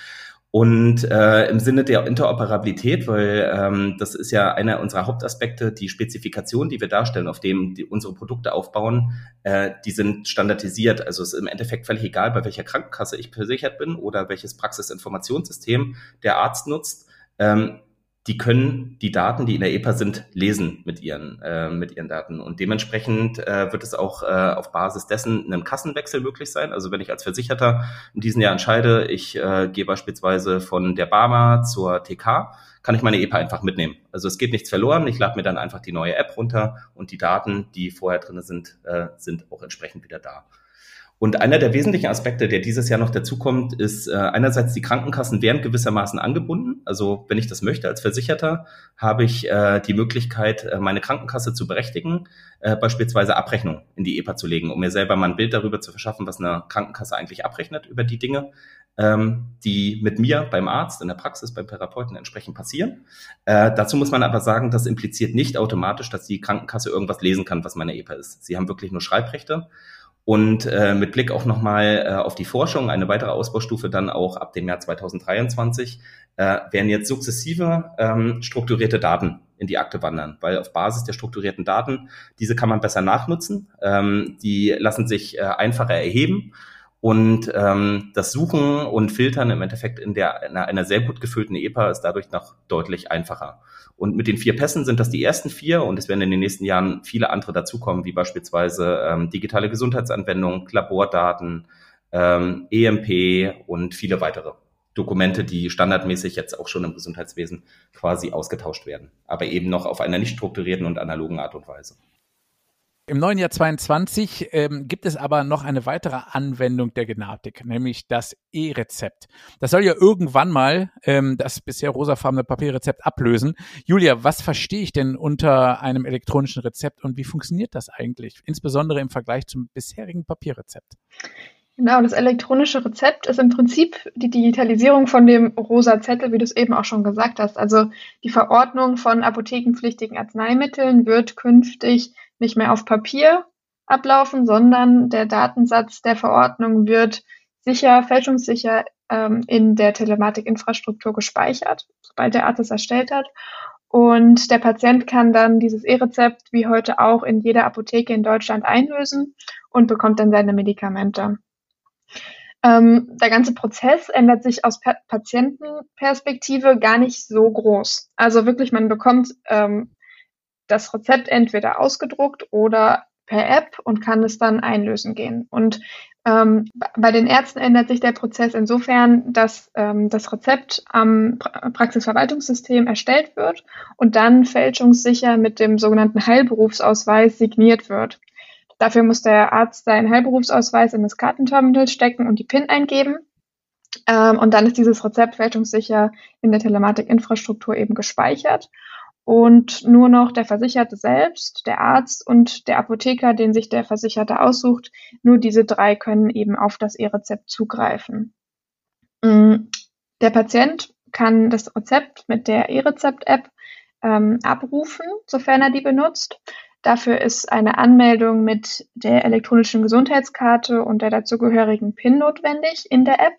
D: Und äh, im Sinne der Interoperabilität, weil ähm, das ist ja einer unserer Hauptaspekte, die Spezifikation, die wir darstellen, auf dem die unsere Produkte aufbauen, äh, die sind standardisiert. Also es ist im Endeffekt völlig egal, bei welcher Krankenkasse ich versichert bin oder welches Praxisinformationssystem der Arzt nutzt. Ähm, die können die Daten, die in der EPA sind, lesen mit ihren, äh, mit ihren Daten. Und dementsprechend äh, wird es auch äh, auf Basis dessen einen Kassenwechsel möglich sein. Also wenn ich als Versicherter in diesem Jahr entscheide, ich äh, gehe beispielsweise von der Barmer zur TK, kann ich meine EPA einfach mitnehmen. Also es geht nichts verloren. Ich lade mir dann einfach die neue App runter und die Daten, die vorher drin sind, äh, sind auch entsprechend wieder da. Und einer der wesentlichen Aspekte, der dieses Jahr noch dazukommt, ist äh, einerseits die Krankenkassen werden gewissermaßen angebunden. Also wenn ich das möchte als Versicherter, habe ich äh, die Möglichkeit, äh, meine Krankenkasse zu berechtigen, äh, beispielsweise Abrechnung in die EPA zu legen, um mir selber mal ein Bild darüber zu verschaffen, was eine Krankenkasse eigentlich abrechnet über die Dinge, ähm, die mit mir beim Arzt in der Praxis, beim Therapeuten entsprechend passieren. Äh, dazu muss man aber sagen, das impliziert nicht automatisch, dass die Krankenkasse irgendwas lesen kann, was meine EPA ist. Sie haben wirklich nur Schreibrechte. Und äh, mit Blick auch nochmal äh, auf die Forschung, eine weitere Ausbaustufe dann auch ab dem Jahr 2023, äh, werden jetzt sukzessive ähm, strukturierte Daten in die Akte wandern, weil auf Basis der strukturierten Daten, diese kann man besser nachnutzen, ähm, die lassen sich äh, einfacher erheben. Und ähm, das Suchen und Filtern im Endeffekt in der in einer sehr gut gefüllten EPA ist dadurch noch deutlich einfacher. Und mit den vier Pässen sind das die ersten vier und es werden in den nächsten Jahren viele andere dazukommen, wie beispielsweise ähm, digitale Gesundheitsanwendungen, Labordaten, ähm, EMP und viele weitere Dokumente, die standardmäßig jetzt auch schon im Gesundheitswesen quasi ausgetauscht werden, aber eben noch auf einer nicht strukturierten und analogen Art und Weise.
C: Im neuen Jahr 22 ähm, gibt es aber noch eine weitere Anwendung der Genetik, nämlich das E-Rezept. Das soll ja irgendwann mal ähm, das bisher rosafarbene Papierrezept ablösen. Julia, was verstehe ich denn unter einem elektronischen Rezept und wie funktioniert das eigentlich, insbesondere im Vergleich zum bisherigen Papierrezept?
E: Genau, das elektronische Rezept ist im Prinzip die Digitalisierung von dem rosa Zettel, wie du es eben auch schon gesagt hast. Also die Verordnung von apothekenpflichtigen Arzneimitteln wird künftig nicht mehr auf Papier ablaufen, sondern der Datensatz der Verordnung wird sicher, fälschungssicher ähm, in der Telematikinfrastruktur gespeichert, sobald der Arzt es erstellt hat. Und der Patient kann dann dieses E-Rezept wie heute auch in jeder Apotheke in Deutschland einlösen und bekommt dann seine Medikamente. Ähm, der ganze Prozess ändert sich aus pa Patientenperspektive gar nicht so groß. Also wirklich, man bekommt ähm, das Rezept entweder ausgedruckt oder per App und kann es dann einlösen gehen. Und ähm, bei den Ärzten ändert sich der Prozess insofern, dass ähm, das Rezept am pra Praxisverwaltungssystem erstellt wird und dann fälschungssicher mit dem sogenannten Heilberufsausweis signiert wird. Dafür muss der Arzt seinen Heilberufsausweis in das Kartenterminal stecken und die PIN eingeben. Ähm, und dann ist dieses Rezept fälschungssicher in der Telematikinfrastruktur eben gespeichert und nur noch der Versicherte selbst, der Arzt und der Apotheker, den sich der Versicherte aussucht, nur diese drei können eben auf das E-Rezept zugreifen. Mm, der Patient kann das Rezept mit der E-Rezept-App ähm, abrufen, sofern er die benutzt. Dafür ist eine Anmeldung mit der elektronischen Gesundheitskarte und der dazugehörigen PIN notwendig in der App.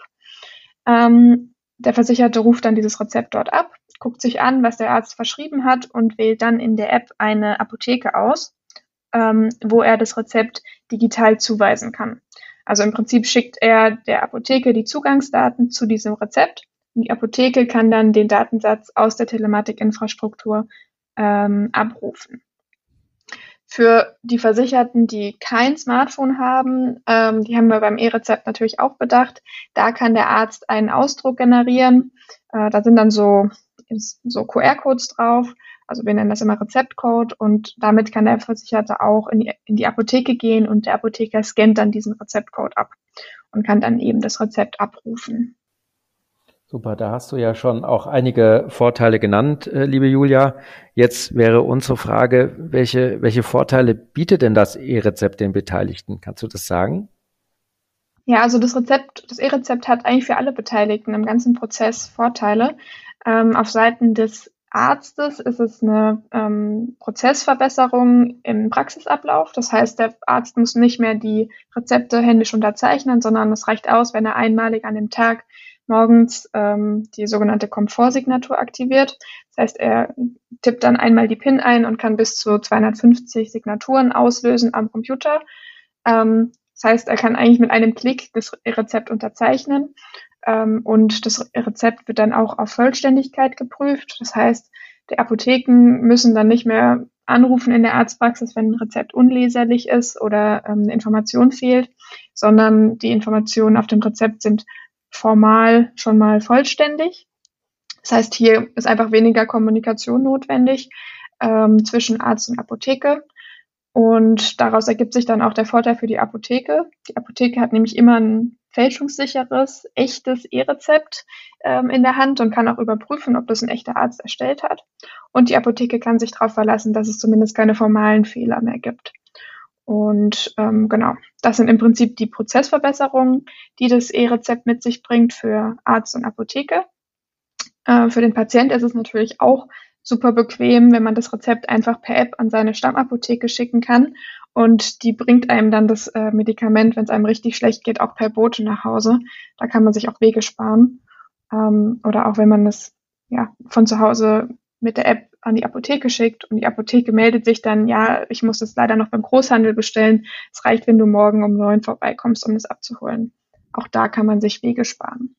E: Ähm, der Versicherte ruft dann dieses Rezept dort ab guckt sich an, was der Arzt verschrieben hat und wählt dann in der App eine Apotheke aus, ähm, wo er das Rezept digital zuweisen kann. Also im Prinzip schickt er der Apotheke die Zugangsdaten zu diesem Rezept und die Apotheke kann dann den Datensatz aus der Telematikinfrastruktur ähm, abrufen. Für die Versicherten, die kein Smartphone haben, ähm, die haben wir beim E-Rezept natürlich auch bedacht. Da kann der Arzt einen Ausdruck generieren. Äh, da sind dann so, so QR-Codes drauf. Also wir nennen das immer Rezeptcode und damit kann der Versicherte auch in die, in die Apotheke gehen und der Apotheker scannt dann diesen Rezeptcode ab und kann dann eben das Rezept abrufen.
B: Super, da hast du ja schon auch einige Vorteile genannt, äh, liebe Julia. Jetzt wäre unsere Frage, welche, welche Vorteile bietet denn das E-Rezept den Beteiligten? Kannst du das sagen?
E: Ja, also das Rezept, das E-Rezept hat eigentlich für alle Beteiligten im ganzen Prozess Vorteile. Ähm, auf Seiten des Arztes ist es eine ähm, Prozessverbesserung im Praxisablauf. Das heißt, der Arzt muss nicht mehr die Rezepte händisch unterzeichnen, sondern es reicht aus, wenn er einmalig an dem Tag morgens ähm, die sogenannte Komfortsignatur aktiviert. Das heißt, er tippt dann einmal die PIN ein und kann bis zu 250 Signaturen auslösen am Computer. Ähm, das heißt, er kann eigentlich mit einem Klick das Rezept unterzeichnen ähm, und das Rezept wird dann auch auf Vollständigkeit geprüft. Das heißt, die Apotheken müssen dann nicht mehr anrufen in der Arztpraxis, wenn ein Rezept unleserlich ist oder ähm, eine Information fehlt, sondern die Informationen auf dem Rezept sind formal schon mal vollständig. Das heißt, hier ist einfach weniger Kommunikation notwendig ähm, zwischen Arzt und Apotheke. Und daraus ergibt sich dann auch der Vorteil für die Apotheke. Die Apotheke hat nämlich immer ein fälschungssicheres, echtes E-Rezept ähm, in der Hand und kann auch überprüfen, ob das ein echter Arzt erstellt hat. Und die Apotheke kann sich darauf verlassen, dass es zumindest keine formalen Fehler mehr gibt. Und ähm, genau, das sind im Prinzip die Prozessverbesserungen, die das E-Rezept mit sich bringt für Arzt und Apotheke. Äh, für den Patient ist es natürlich auch super bequem, wenn man das Rezept einfach per App an seine Stammapotheke schicken kann. Und die bringt einem dann das äh, Medikament, wenn es einem richtig schlecht geht, auch per Bote nach Hause. Da kann man sich auch Wege sparen. Ähm, oder auch wenn man es ja, von zu Hause mit der App an die Apotheke schickt und die Apotheke meldet sich dann, ja, ich muss das leider noch beim Großhandel bestellen. Es reicht, wenn du morgen um neun vorbeikommst, um es abzuholen. Auch da kann man sich Wege sparen.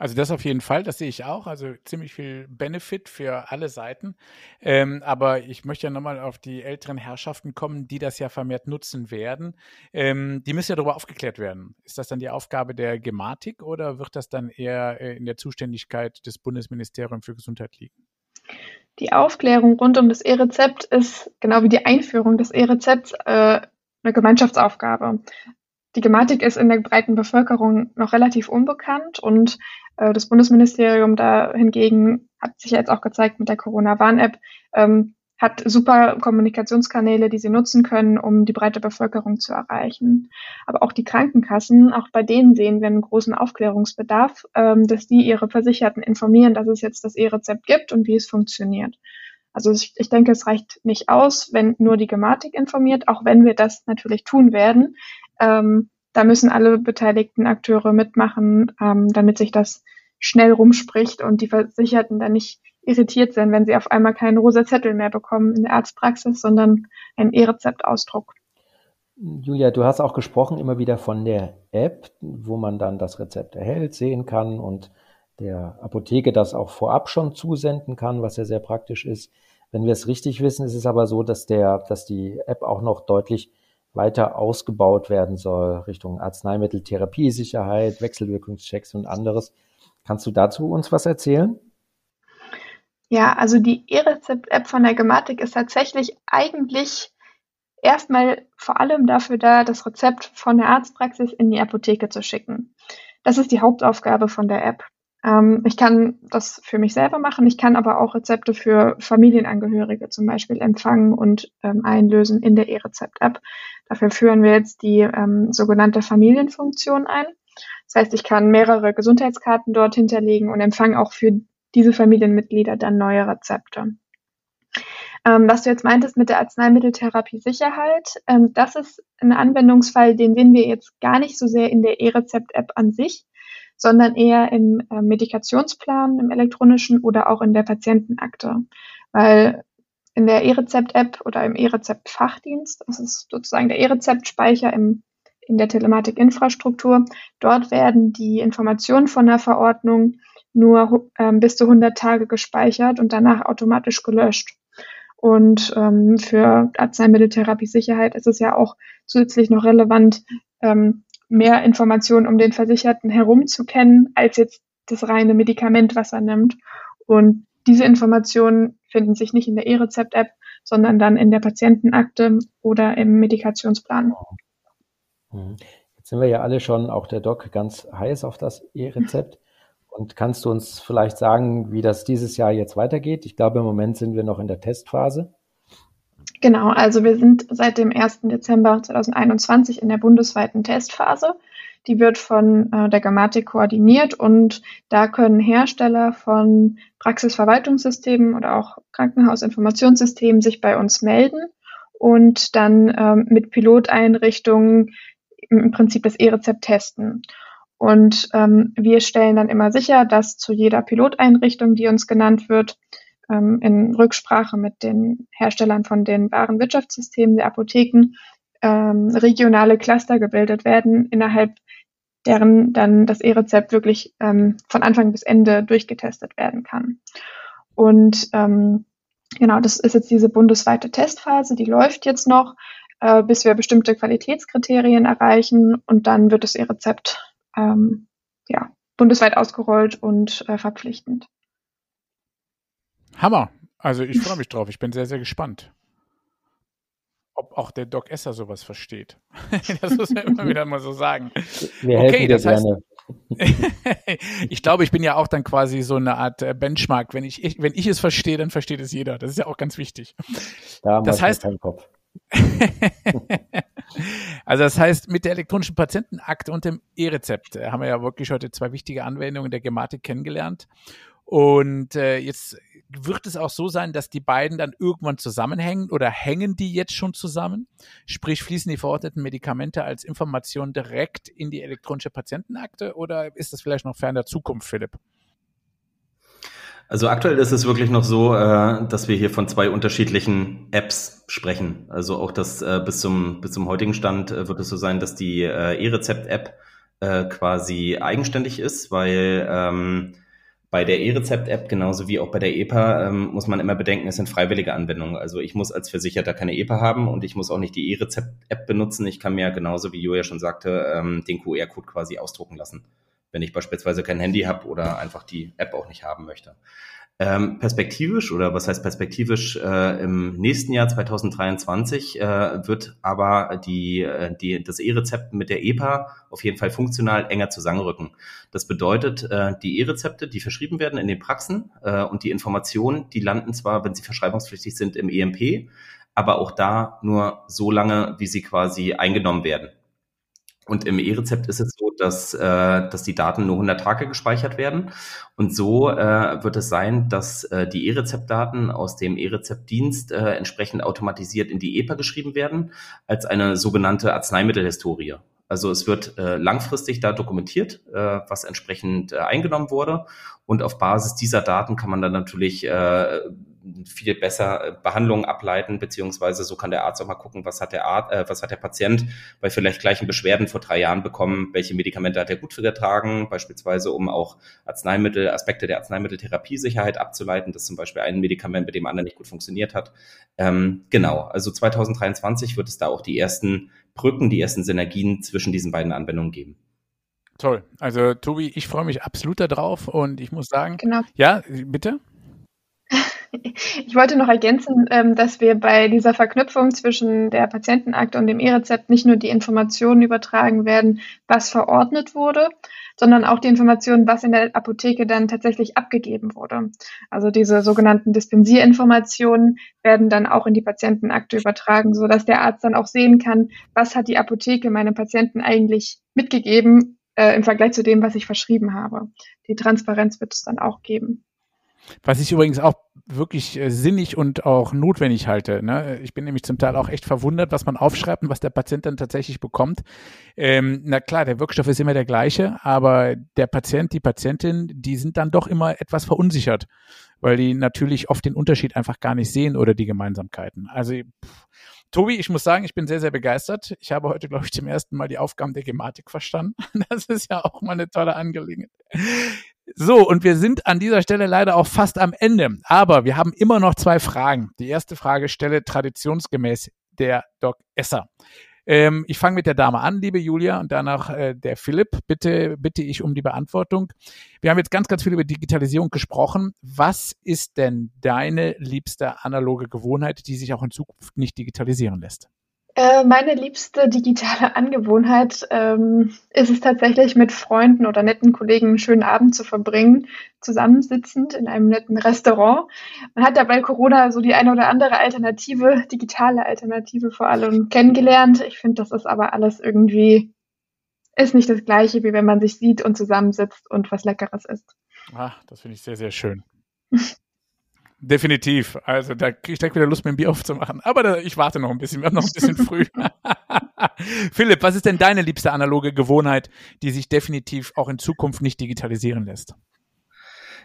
C: Also das auf jeden Fall, das sehe ich auch. Also ziemlich viel Benefit für alle Seiten. Ähm, aber ich möchte ja nochmal auf die älteren Herrschaften kommen, die das ja vermehrt nutzen werden. Ähm, die müssen ja darüber aufgeklärt werden. Ist das dann die Aufgabe der Gematik oder wird das dann eher äh, in der Zuständigkeit des Bundesministeriums für Gesundheit liegen?
E: Die Aufklärung rund um das E-Rezept ist genau wie die Einführung des E-Rezepts äh, eine Gemeinschaftsaufgabe. Die Gematik ist in der breiten Bevölkerung noch relativ unbekannt und das Bundesministerium da hingegen hat sich jetzt auch gezeigt mit der Corona-Warn-App, ähm, hat super Kommunikationskanäle, die sie nutzen können, um die breite Bevölkerung zu erreichen. Aber auch die Krankenkassen, auch bei denen sehen wir einen großen Aufklärungsbedarf, ähm, dass die ihre Versicherten informieren, dass es jetzt das E-Rezept gibt und wie es funktioniert. Also ich, ich denke, es reicht nicht aus, wenn nur die Gematik informiert, auch wenn wir das natürlich tun werden. Ähm, da müssen alle beteiligten Akteure mitmachen, ähm, damit sich das schnell rumspricht und die Versicherten dann nicht irritiert sind, wenn sie auf einmal keinen rosa Zettel mehr bekommen in der Arztpraxis, sondern einen E-Rezeptausdruck.
B: Julia, du hast auch gesprochen immer wieder von der App, wo man dann das Rezept erhält, sehen kann und der Apotheke das auch vorab schon zusenden kann, was ja sehr praktisch ist. Wenn wir es richtig wissen, ist es aber so, dass der, dass die App auch noch deutlich weiter ausgebaut werden soll Richtung Arzneimitteltherapiesicherheit, Wechselwirkungschecks und anderes. Kannst du dazu uns was erzählen?
E: Ja, also die E-Rezept-App von der Gematik ist tatsächlich eigentlich erstmal vor allem dafür da, das Rezept von der Arztpraxis in die Apotheke zu schicken. Das ist die Hauptaufgabe von der App. Ähm, ich kann das für mich selber machen. Ich kann aber auch Rezepte für Familienangehörige zum Beispiel empfangen und ähm, einlösen in der E-Rezept-App. Dafür führen wir jetzt die ähm, sogenannte Familienfunktion ein. Das heißt, ich kann mehrere Gesundheitskarten dort hinterlegen und empfange auch für diese Familienmitglieder dann neue Rezepte. Ähm, was du jetzt meintest mit der Arzneimitteltherapie-Sicherheit, ähm, das ist ein Anwendungsfall, den sehen wir jetzt gar nicht so sehr in der E-Rezept-App an sich, sondern eher im äh, Medikationsplan, im elektronischen oder auch in der Patientenakte. Weil in der E-Rezept-App oder im E-Rezept-Fachdienst. Das ist sozusagen der E-Rezept-Speicher im, in der Telematik-Infrastruktur. Dort werden die Informationen von der Verordnung nur ähm, bis zu 100 Tage gespeichert und danach automatisch gelöscht. Und ähm, für Arzneimitteltherapie-Sicherheit ist es ja auch zusätzlich noch relevant, ähm, mehr Informationen um den Versicherten herum zu kennen, als jetzt das reine Medikament, was er nimmt. Und diese Informationen finden sich nicht in der E-Rezept-App, sondern dann in der Patientenakte oder im Medikationsplan.
B: Mhm. Jetzt sind wir ja alle schon, auch der Doc, ganz heiß auf das E-Rezept. Und kannst du uns vielleicht sagen, wie das dieses Jahr jetzt weitergeht? Ich glaube, im Moment sind wir noch in der Testphase.
E: Genau, also wir sind seit dem 1. Dezember 2021 in der bundesweiten Testphase. Die wird von äh, der Grammatik koordiniert und da können Hersteller von Praxisverwaltungssystemen oder auch Krankenhausinformationssystemen sich bei uns melden und dann ähm, mit Piloteinrichtungen im Prinzip das E-Rezept testen. Und ähm, wir stellen dann immer sicher, dass zu jeder Piloteinrichtung, die uns genannt wird, ähm, in Rücksprache mit den Herstellern von den Warenwirtschaftssystemen der Apotheken ähm, regionale Cluster gebildet werden, innerhalb deren dann das E-Rezept wirklich ähm, von Anfang bis Ende durchgetestet werden kann. Und ähm, genau, das ist jetzt diese bundesweite Testphase, die läuft jetzt noch, äh, bis wir bestimmte Qualitätskriterien erreichen und dann wird das E-Rezept ähm, ja, bundesweit ausgerollt und äh, verpflichtend.
C: Hammer. Also ich freue mich drauf. Ich bin sehr, sehr gespannt ob auch der Doc Esser sowas versteht. das muss man immer wieder mal so sagen.
B: Wir okay, das heißt,
C: ich glaube, ich bin ja auch dann quasi so eine Art äh, Benchmark. Wenn ich, ich, wenn ich es verstehe, dann versteht es jeder. Das ist ja auch ganz wichtig.
B: Da das heißt, keinen Kopf.
C: also das heißt, mit der elektronischen Patientenakte und dem E-Rezept äh, haben wir ja wirklich heute zwei wichtige Anwendungen der Gematik kennengelernt. Und äh, jetzt wird es auch so sein, dass die beiden dann irgendwann zusammenhängen oder hängen die jetzt schon zusammen? Sprich, fließen die verordneten Medikamente als Information direkt in die elektronische Patientenakte oder ist das vielleicht noch fern der Zukunft, Philipp?
D: Also aktuell ist es wirklich noch so, äh, dass wir hier von zwei unterschiedlichen Apps sprechen. Also auch das äh, bis zum bis zum heutigen Stand äh, wird es so sein, dass die E-Rezept-App quasi eigenständig ist, weil ähm, bei der E-Rezept-App genauso wie auch bei der EPA ähm, muss man immer bedenken, es sind freiwillige Anwendungen. Also ich muss als Versicherter keine EPA haben und ich muss auch nicht die E-Rezept-App benutzen. Ich kann mir genauso wie Julia schon sagte, ähm, den QR-Code quasi ausdrucken lassen, wenn ich beispielsweise kein Handy habe oder einfach die App auch nicht haben möchte. Ähm, perspektivisch oder was heißt perspektivisch äh, im nächsten Jahr 2023 äh, wird aber die, äh, die, das E-Rezept mit der EPA auf jeden Fall funktional enger zusammenrücken. Das bedeutet, äh, die E-Rezepte, die verschrieben werden in den Praxen äh, und die Informationen, die landen zwar, wenn sie verschreibungspflichtig sind, im EMP, aber auch da nur so lange, wie sie quasi eingenommen werden. Und im E-Rezept ist es so, dass, äh, dass die Daten nur 100 Tage gespeichert werden. Und so äh, wird es sein, dass äh, die E-Rezeptdaten aus dem E-Rezeptdienst äh, entsprechend automatisiert in die EPA geschrieben werden, als eine sogenannte Arzneimittelhistorie. Also es wird äh, langfristig da dokumentiert, äh, was entsprechend äh, eingenommen wurde. Und auf Basis dieser Daten kann man dann natürlich äh, viel besser äh, Behandlungen ableiten, beziehungsweise so kann der Arzt auch mal gucken, was hat der Arzt, äh, was hat der Patient bei vielleicht gleichen Beschwerden vor drei Jahren bekommen, welche Medikamente hat er gut vertragen, beispielsweise um auch Arzneimittel, Aspekte der Arzneimitteltherapiesicherheit abzuleiten, dass zum Beispiel ein Medikament mit dem anderen nicht gut funktioniert hat. Ähm, genau, also 2023 wird es da auch die ersten Brücken, die ersten Synergien zwischen diesen beiden Anwendungen geben.
C: Toll. Also Tobi, ich freue mich absolut darauf und ich muss sagen, genau. ja, bitte.
E: Ich wollte noch ergänzen, ähm, dass wir bei dieser Verknüpfung zwischen der Patientenakte und dem E-Rezept nicht nur die Informationen übertragen werden, was verordnet wurde, sondern auch die Informationen, was in der Apotheke dann tatsächlich abgegeben wurde. Also diese sogenannten Dispensierinformationen werden dann auch in die Patientenakte übertragen, so dass der Arzt dann auch sehen kann, was hat die Apotheke meinem Patienten eigentlich mitgegeben äh, im Vergleich zu dem, was ich verschrieben habe. Die Transparenz wird es dann auch geben.
C: Was ich übrigens auch wirklich äh, sinnig und auch notwendig halte. Ne? Ich bin nämlich zum Teil auch echt verwundert, was man aufschreibt und was der Patient dann tatsächlich bekommt. Ähm, na klar, der Wirkstoff ist immer der gleiche, aber der Patient, die Patientin, die sind dann doch immer etwas verunsichert. weil die natürlich oft den Unterschied einfach gar nicht sehen oder die Gemeinsamkeiten. Also pff, Tobi, ich muss sagen, ich bin sehr, sehr begeistert. Ich habe heute, glaube ich, zum ersten Mal die Aufgaben der Gematik verstanden. Das ist ja auch mal eine tolle Angelegenheit. So, und wir sind an dieser Stelle leider auch fast am Ende. Aber wir haben immer noch zwei Fragen. Die erste Frage stelle traditionsgemäß der Doc Esser. Ähm, ich fange mit der Dame an, liebe Julia, und danach äh, der Philipp. Bitte bitte ich um die Beantwortung. Wir haben jetzt ganz, ganz viel über Digitalisierung gesprochen. Was ist denn deine liebste analoge Gewohnheit, die sich auch in Zukunft nicht digitalisieren lässt?
E: Äh, meine liebste digitale Angewohnheit ähm, ist es tatsächlich, mit Freunden oder netten Kollegen einen schönen Abend zu verbringen, zusammensitzend in einem netten Restaurant. Man hat dabei Corona so die eine oder andere Alternative, digitale Alternative vor allem kennengelernt. Ich finde, das ist aber alles irgendwie, ist nicht das Gleiche, wie wenn man sich sieht und zusammensitzt und was Leckeres isst.
C: Ah, das finde ich sehr, sehr schön. Definitiv. Also da kriege ich direkt wieder Lust, mir ein Bier aufzumachen. Aber da, ich warte noch ein bisschen. Wir haben noch ein bisschen früh. Philipp, was ist denn deine liebste analoge Gewohnheit, die sich definitiv auch in Zukunft nicht digitalisieren lässt?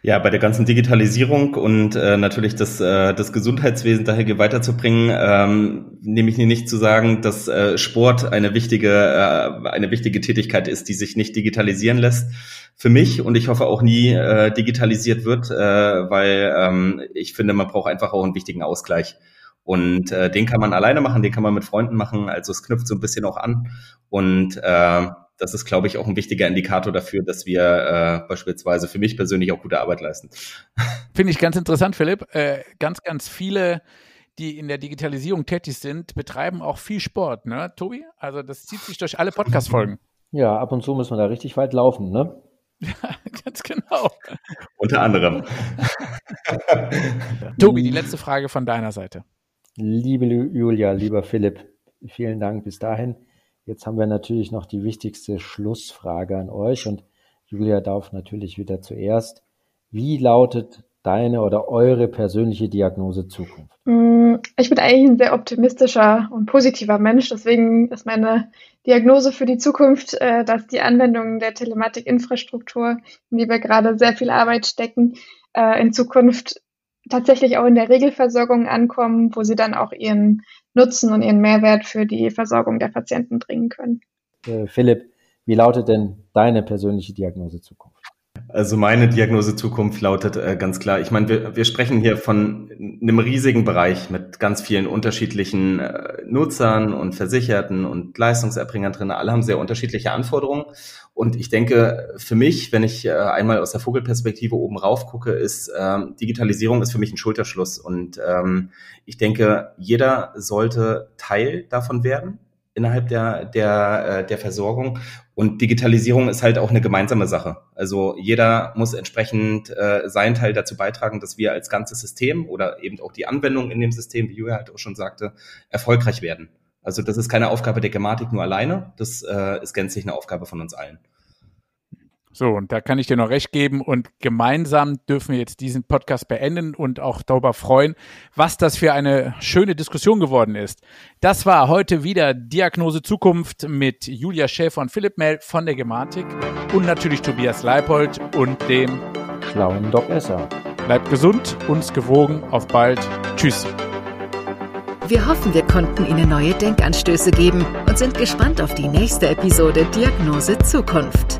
D: Ja, bei der ganzen Digitalisierung und äh, natürlich das, äh, das Gesundheitswesen daher weiterzubringen, ähm, nehme ich nicht zu sagen, dass äh, Sport eine wichtige, äh, eine wichtige Tätigkeit ist, die sich nicht digitalisieren lässt. Für mich und ich hoffe auch nie äh, digitalisiert wird, äh, weil ähm, ich finde, man braucht einfach auch einen wichtigen Ausgleich. Und äh, den kann man alleine machen, den kann man mit Freunden machen. Also es knüpft so ein bisschen auch an. Und äh, das ist, glaube ich, auch ein wichtiger Indikator dafür, dass wir äh, beispielsweise für mich persönlich auch gute Arbeit leisten.
C: Finde ich ganz interessant, Philipp. Äh, ganz, ganz viele, die in der Digitalisierung tätig sind, betreiben auch viel Sport, ne, Tobi? Also das zieht sich durch alle Podcast-Folgen.
B: Ja, ab und zu muss man da richtig weit laufen, ne?
C: Ja, ganz genau.
D: Unter anderem.
C: Tobi, die letzte Frage von deiner Seite.
B: Liebe Julia, lieber Philipp, vielen Dank bis dahin. Jetzt haben wir natürlich noch die wichtigste Schlussfrage an euch und Julia darf natürlich wieder zuerst. Wie lautet deine oder eure persönliche Diagnose Zukunft?
E: Mm, ich bin eigentlich ein sehr optimistischer und positiver Mensch. Deswegen ist meine Diagnose für die Zukunft, äh, dass die Anwendungen der Telematikinfrastruktur, in die wir gerade sehr viel Arbeit stecken, äh, in Zukunft tatsächlich auch in der Regelversorgung ankommen, wo sie dann auch ihren Nutzen und ihren Mehrwert für die Versorgung der Patienten bringen können.
B: Äh, Philipp, wie lautet denn deine persönliche Diagnose Zukunft?
D: Also meine Diagnose Zukunft lautet äh, ganz klar, ich meine, wir, wir sprechen hier von einem riesigen Bereich mit ganz vielen unterschiedlichen äh, Nutzern und Versicherten und Leistungserbringern drin. Alle haben sehr unterschiedliche Anforderungen. Und ich denke, für mich, wenn ich äh, einmal aus der Vogelperspektive oben rauf gucke, ist ähm, Digitalisierung ist für mich ein Schulterschluss. Und ähm, ich denke, jeder sollte Teil davon werden innerhalb der, der, äh, der Versorgung. Und Digitalisierung ist halt auch eine gemeinsame Sache. Also jeder muss entsprechend äh, seinen Teil dazu beitragen, dass wir als ganzes System oder eben auch die Anwendung in dem System, wie Julia halt auch schon sagte, erfolgreich werden. Also das ist keine Aufgabe der Gematik nur alleine, das äh, ist gänzlich eine Aufgabe von uns allen.
C: So, und da kann ich dir noch recht geben. Und gemeinsam dürfen wir jetzt diesen Podcast beenden und auch darüber freuen, was das für eine schöne Diskussion geworden ist. Das war heute wieder Diagnose Zukunft mit Julia Schäfer und Philipp Mell von der Gematik und natürlich Tobias Leipold und dem
B: schlauen Doc Esser.
C: Bleibt gesund, uns gewogen. Auf bald. Tschüss.
A: Wir hoffen, wir konnten Ihnen neue Denkanstöße geben und sind gespannt auf die nächste Episode Diagnose Zukunft.